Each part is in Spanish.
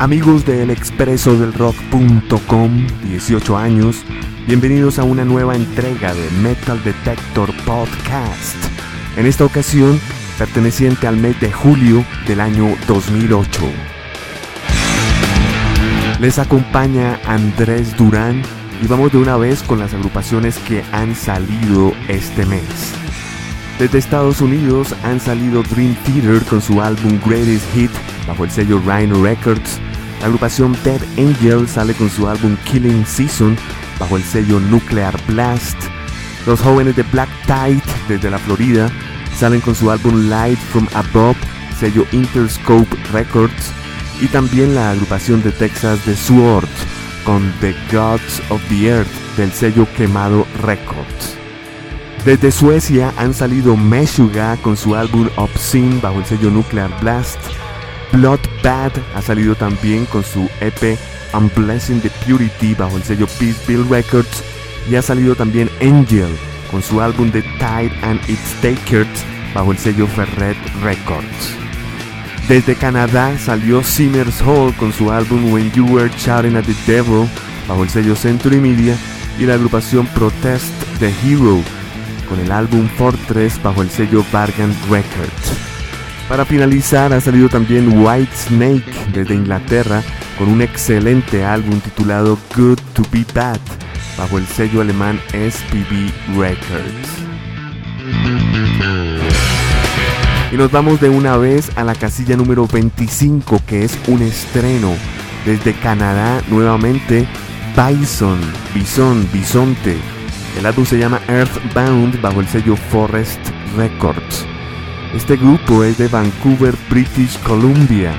Amigos del expreso del rock.com, 18 años, bienvenidos a una nueva entrega de Metal Detector Podcast. En esta ocasión, perteneciente al mes de julio del año 2008. Les acompaña Andrés Durán y vamos de una vez con las agrupaciones que han salido este mes. Desde Estados Unidos han salido Dream Theater con su álbum Greatest Hit bajo el sello Rhino Records, la agrupación Dead Angel sale con su álbum Killing Season bajo el sello Nuclear Blast. Los jóvenes de Black Tide desde la Florida salen con su álbum Light from Above, sello Interscope Records. Y también la agrupación de Texas de Sword con The Gods of the Earth del sello Quemado Records. Desde Suecia han salido Meshuga con su álbum Obscene bajo el sello Nuclear Blast. Bloodbath ha salido también con su EP Unblessing the Purity bajo el sello Peaceville Records y ha salido también Angel con su álbum The Tide and Its Takers bajo el sello Ferret Records. Desde Canadá salió Simmers Hall con su álbum When You Were Shouting at the Devil bajo el sello Century Media y la agrupación Protest The Hero con el álbum Fortress bajo el sello Bargain Records. Para finalizar ha salido también White Snake desde Inglaterra con un excelente álbum titulado Good to Be Bad bajo el sello alemán SPB Records. Y nos vamos de una vez a la casilla número 25 que es un estreno desde Canadá nuevamente Bison, Bison, Bisonte. El álbum se llama Earthbound bajo el sello Forest Records. Este grupo es de Vancouver, British Columbia.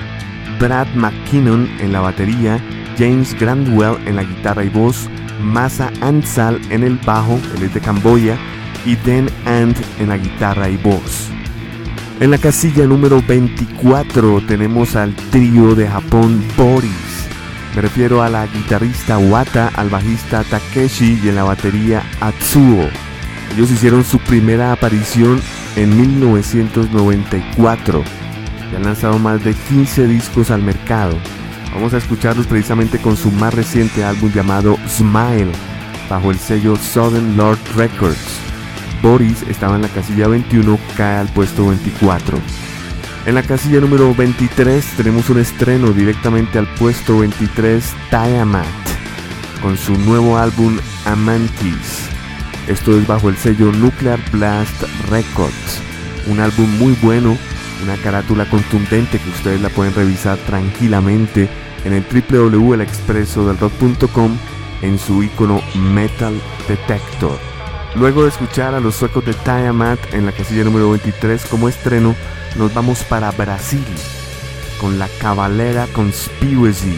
Brad McKinnon en la batería, James Grandwell en la guitarra y voz, Masa Ansal en el bajo, él es de Camboya, y Dan And en la guitarra y voz. En la casilla número 24 tenemos al trío de Japón Boris. Me refiero a la guitarrista Wata, al bajista Takeshi y en la batería Atsuo. Ellos hicieron su primera aparición en 1994 y han lanzado más de 15 discos al mercado. Vamos a escucharlos precisamente con su más reciente álbum llamado Smile, bajo el sello Southern Lord Records. Boris estaba en la casilla 21, cae al puesto 24. En la casilla número 23 tenemos un estreno directamente al puesto 23, Tiamat, con su nuevo álbum Amantis. Esto es bajo el sello Nuclear Blast Records. Un álbum muy bueno, una carátula contundente que ustedes la pueden revisar tranquilamente en el www.elexpresodelrock.com en su icono Metal Detector. Luego de escuchar a los suecos de Tiamat en la casilla número 23 como estreno, nos vamos para Brasil con la Cavalera Conspiracy.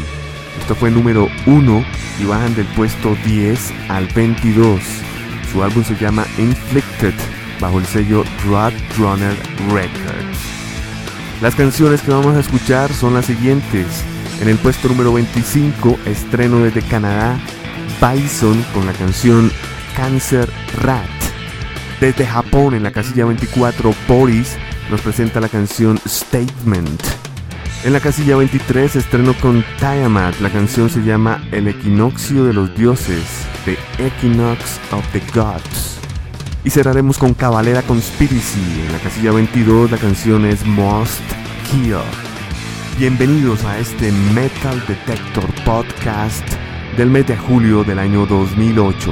Esto fue número 1 y bajan del puesto 10 al 22. Su álbum se llama Inflicted bajo el sello Roadrunner Records. Las canciones que vamos a escuchar son las siguientes. En el puesto número 25, estreno desde Canadá, Bison con la canción Cancer Rat. Desde Japón, en la casilla 24, Boris nos presenta la canción Statement. En la casilla 23, estreno con Tiamat. La canción se llama El equinoccio de los dioses. The Equinox of the Gods. Y cerraremos con Cavalera Conspiracy. En la casilla 22 la canción es Most Kill. Bienvenidos a este Metal Detector Podcast del mes de julio del año 2008.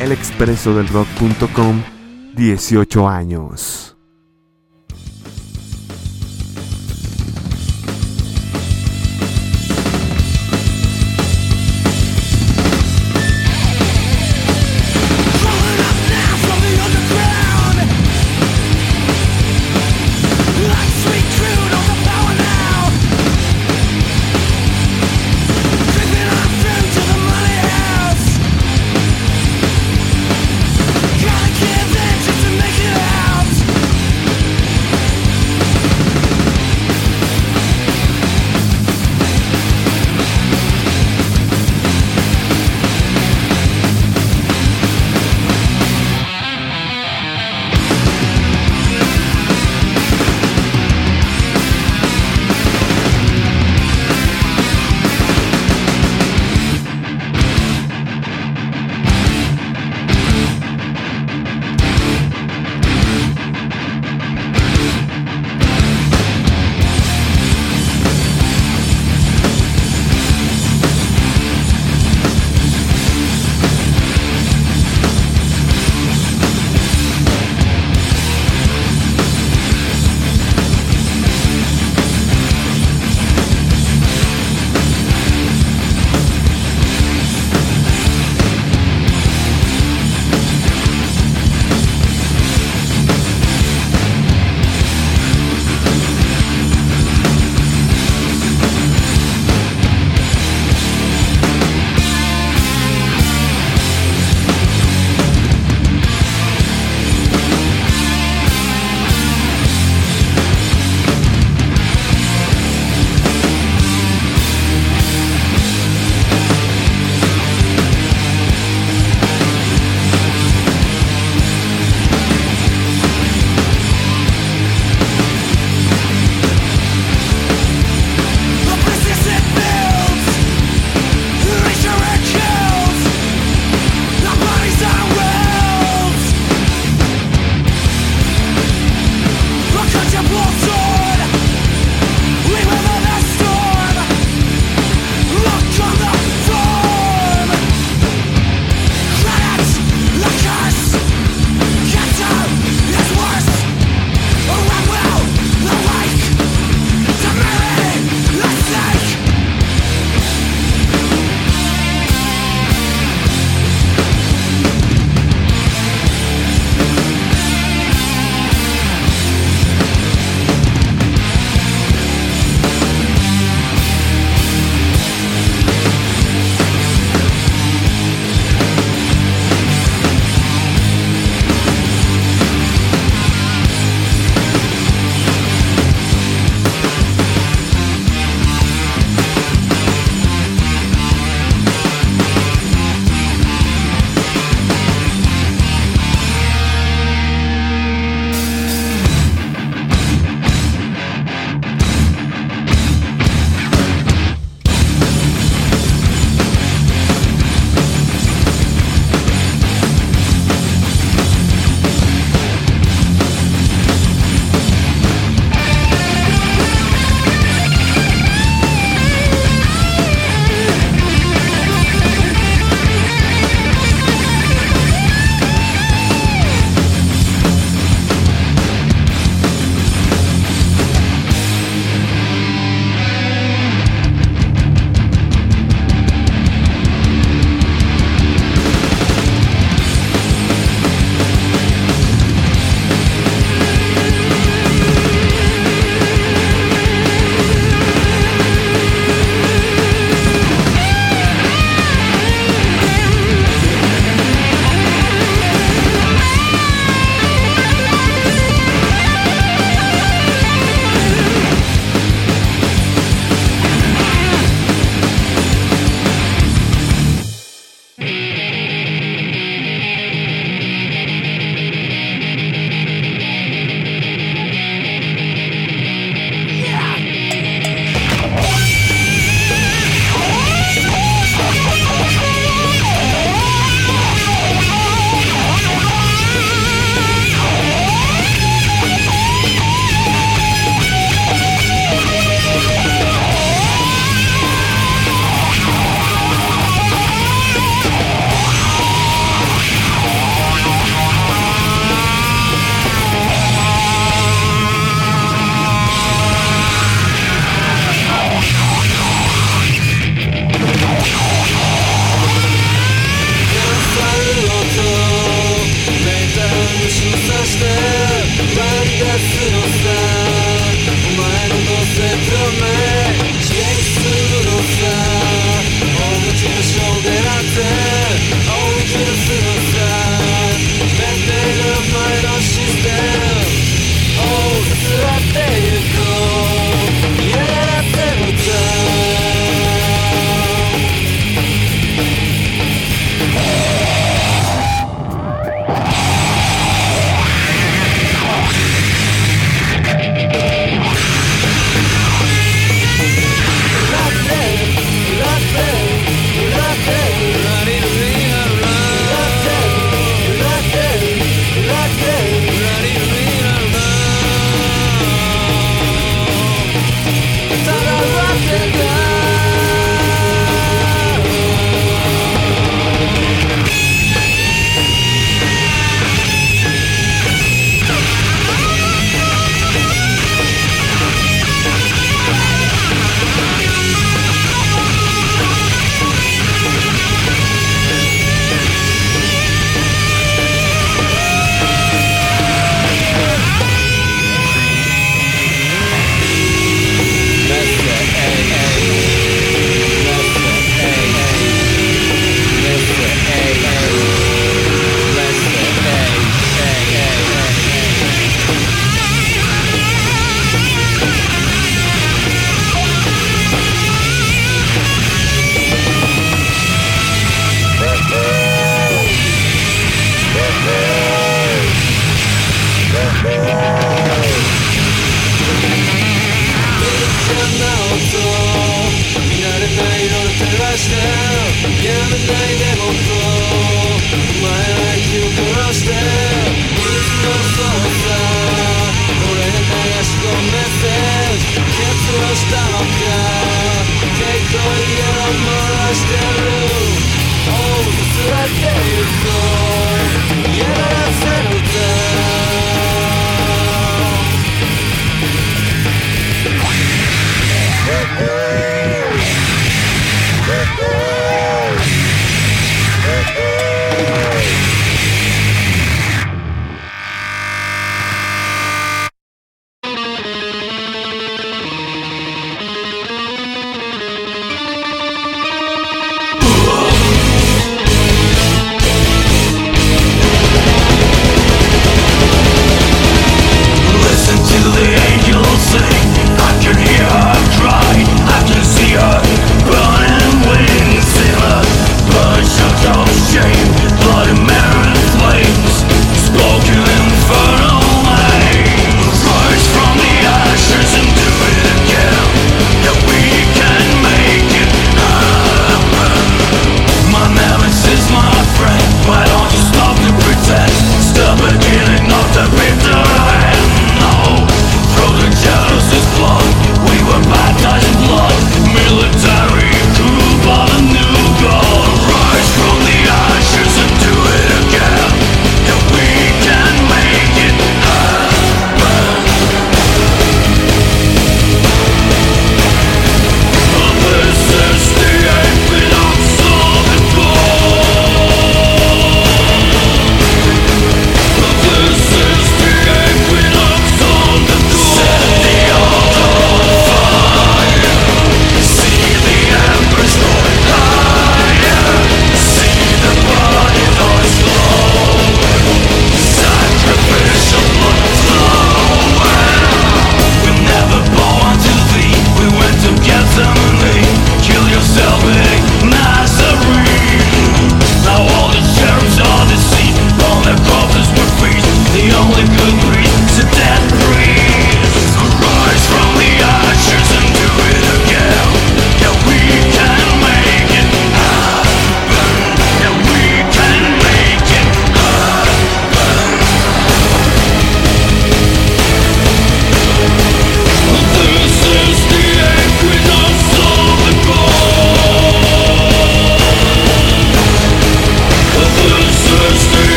El expreso del rock.com, 18 años.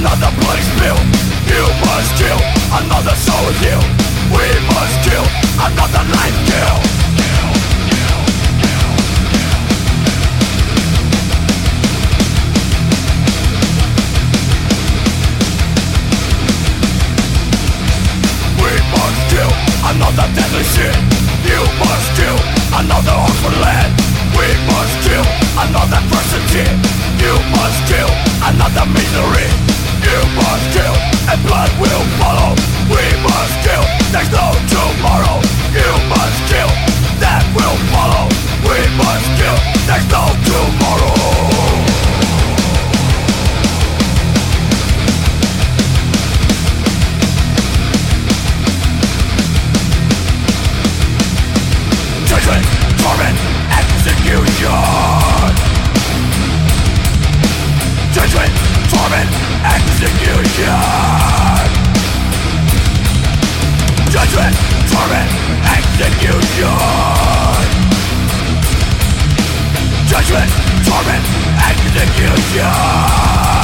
another blood is You must kill. Another soul heal. We must kill. Another life kill. We must kill. Another deadly sin. You must kill. Another orphan land. We must kill. Another person You must kill. Another misery. You must kill, and blood will follow. We must kill, tomorrow. You must kill, that will follow. We must kill, tomorrow. Torment, execution. Judgment performance execution. Judgment, torment, execution. Judgment, torment, execution.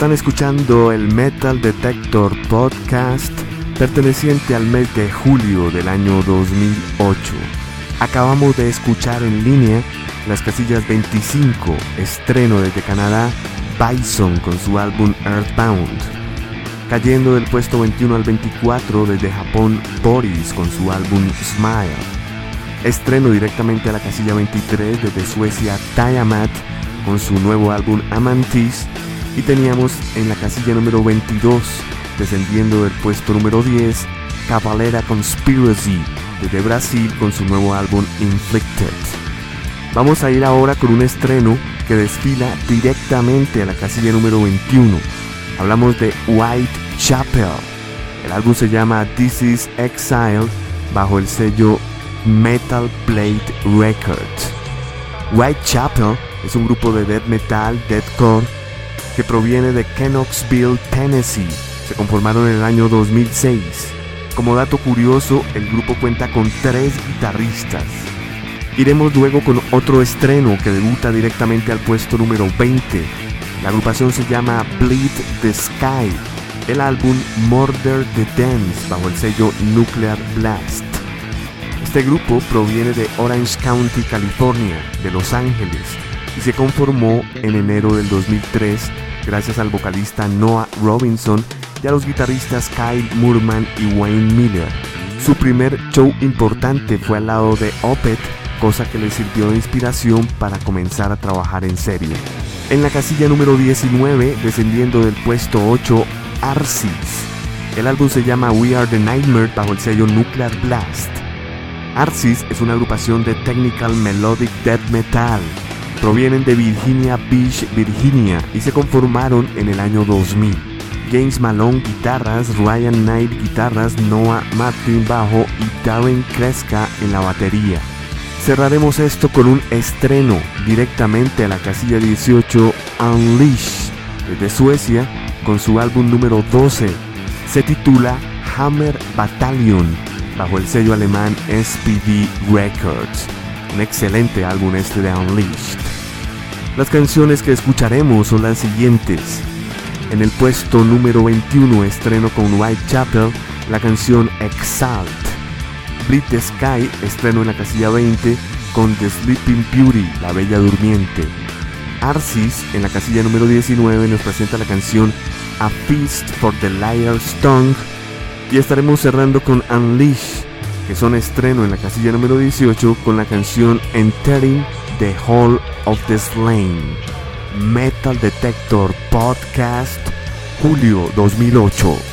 Están escuchando el Metal Detector Podcast perteneciente al mes de julio del año 2008. Acabamos de escuchar en línea las casillas 25, estreno desde Canadá, Bison con su álbum Earthbound. Cayendo del puesto 21 al 24 desde Japón, Boris con su álbum Smile. Estreno directamente a la casilla 23 desde Suecia, Tiamat con su nuevo álbum Amantis y teníamos en la casilla número 22 descendiendo del puesto número 10 Cavalera Conspiracy desde Brasil con su nuevo álbum Inflicted. Vamos a ir ahora con un estreno que desfila directamente a la casilla número 21. Hablamos de Whitechapel. El álbum se llama This is Exile bajo el sello Metal Blade Records. Whitechapel es un grupo de death metal, deathcore, que proviene de Knoxville, Tennessee. Se conformaron en el año 2006. Como dato curioso, el grupo cuenta con tres guitarristas. Iremos luego con otro estreno que debuta directamente al puesto número 20. La agrupación se llama Bleed the Sky. El álbum Murder the Dance bajo el sello Nuclear Blast. Este grupo proviene de Orange County, California, de Los Ángeles, y se conformó en enero del 2003 gracias al vocalista Noah Robinson y a los guitarristas Kyle Murman y Wayne Miller. Su primer show importante fue al lado de Opeth, cosa que le sirvió de inspiración para comenzar a trabajar en serio. En la casilla número 19, descendiendo del puesto 8, Arsis. El álbum se llama We Are the Nightmare bajo el sello Nuclear Blast. Arsis es una agrupación de technical melodic death metal. Provienen de Virginia Beach, Virginia y se conformaron en el año 2000. James Malone guitarras, Ryan Knight guitarras, Noah Martin bajo y Darren Kreska en la batería. Cerraremos esto con un estreno directamente a la casilla 18 Unleash desde Suecia con su álbum número 12. Se titula Hammer Battalion bajo el sello alemán SPD Records. Un excelente álbum este de Unleashed. Las canciones que escucharemos son las siguientes. En el puesto número 21 estreno con Whitechapel la canción Exalt. The Sky estreno en la casilla 20 con The Sleeping Beauty, La Bella Durmiente. Arsis en la casilla número 19 nos presenta la canción A Feast for the Liar's Tongue y estaremos cerrando con Unleash, que son estreno en la casilla número 18 con la canción Entering the Hall of the Slain. Metal Detector Podcast, julio 2008.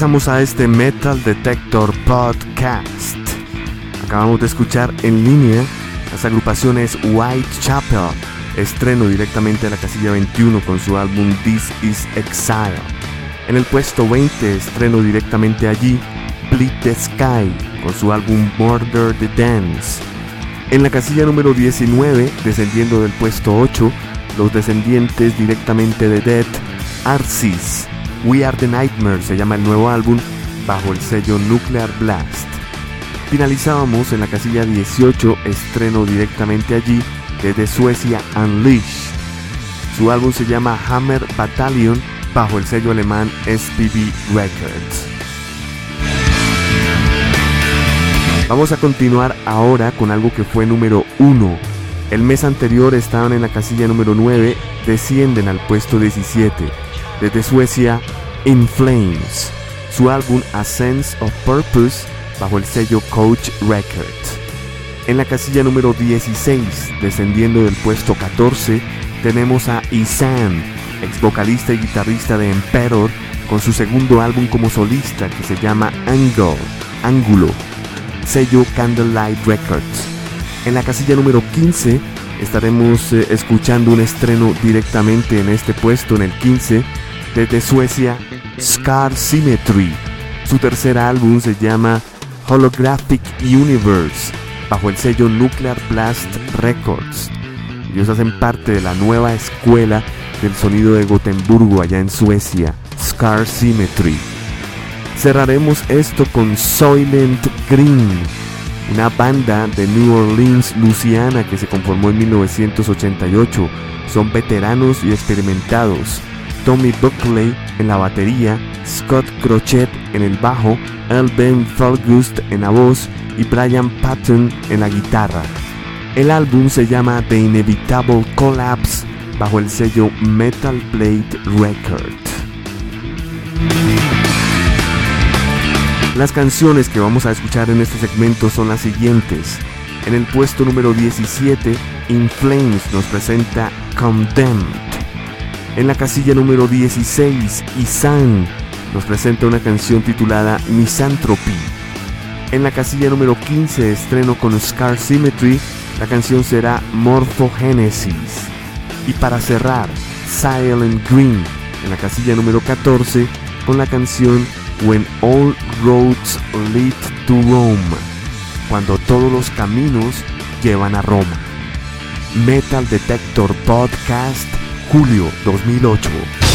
Regresamos a este Metal Detector Podcast. Acabamos de escuchar en línea las agrupaciones Whitechapel, estreno directamente a la casilla 21 con su álbum This Is Exile. En el puesto 20, estreno directamente allí Bleed the Sky con su álbum Murder the Dance. En la casilla número 19, descendiendo del puesto 8, los descendientes directamente de Dead, Arcis We Are the Nightmare se llama el nuevo álbum bajo el sello Nuclear Blast. Finalizábamos en la casilla 18, estreno directamente allí desde Suecia Unleash. Su álbum se llama Hammer Battalion bajo el sello alemán SPB Records. Vamos a continuar ahora con algo que fue número 1. El mes anterior estaban en la casilla número 9, descienden al puesto 17 desde Suecia, In Flames, su álbum A Sense of Purpose bajo el sello Coach Records. En la casilla número 16, descendiendo del puesto 14, tenemos a Isan, ex vocalista y guitarrista de Emperor, con su segundo álbum como solista que se llama Angle, Ángulo, sello Candlelight Records. En la casilla número 15 estaremos eh, escuchando un estreno directamente en este puesto, en el 15, desde Suecia, Scar Symmetry. Su tercer álbum se llama Holographic Universe bajo el sello Nuclear Blast Records. Ellos hacen parte de la nueva escuela del sonido de Gotemburgo allá en Suecia, Scar Symmetry. Cerraremos esto con Soylent Green, una banda de New Orleans, Louisiana que se conformó en 1988. Son veteranos y experimentados. Tommy Buckley en la batería, Scott Crochet en el bajo, Ben Falgust en la voz y Brian Patton en la guitarra. El álbum se llama The Inevitable Collapse bajo el sello Metal Blade Record. Las canciones que vamos a escuchar en este segmento son las siguientes. En el puesto número 17, In Flames nos presenta Condemned. En la casilla número 16, Isan nos presenta una canción titulada Misanthropy. En la casilla número 15 estreno con Scar Symmetry, la canción será Morphogenesis. Y para cerrar, Silent Green en la casilla número 14 con la canción When All Roads Lead to Rome, cuando todos los caminos llevan a Roma. Metal Detector Podcast, julio 2008.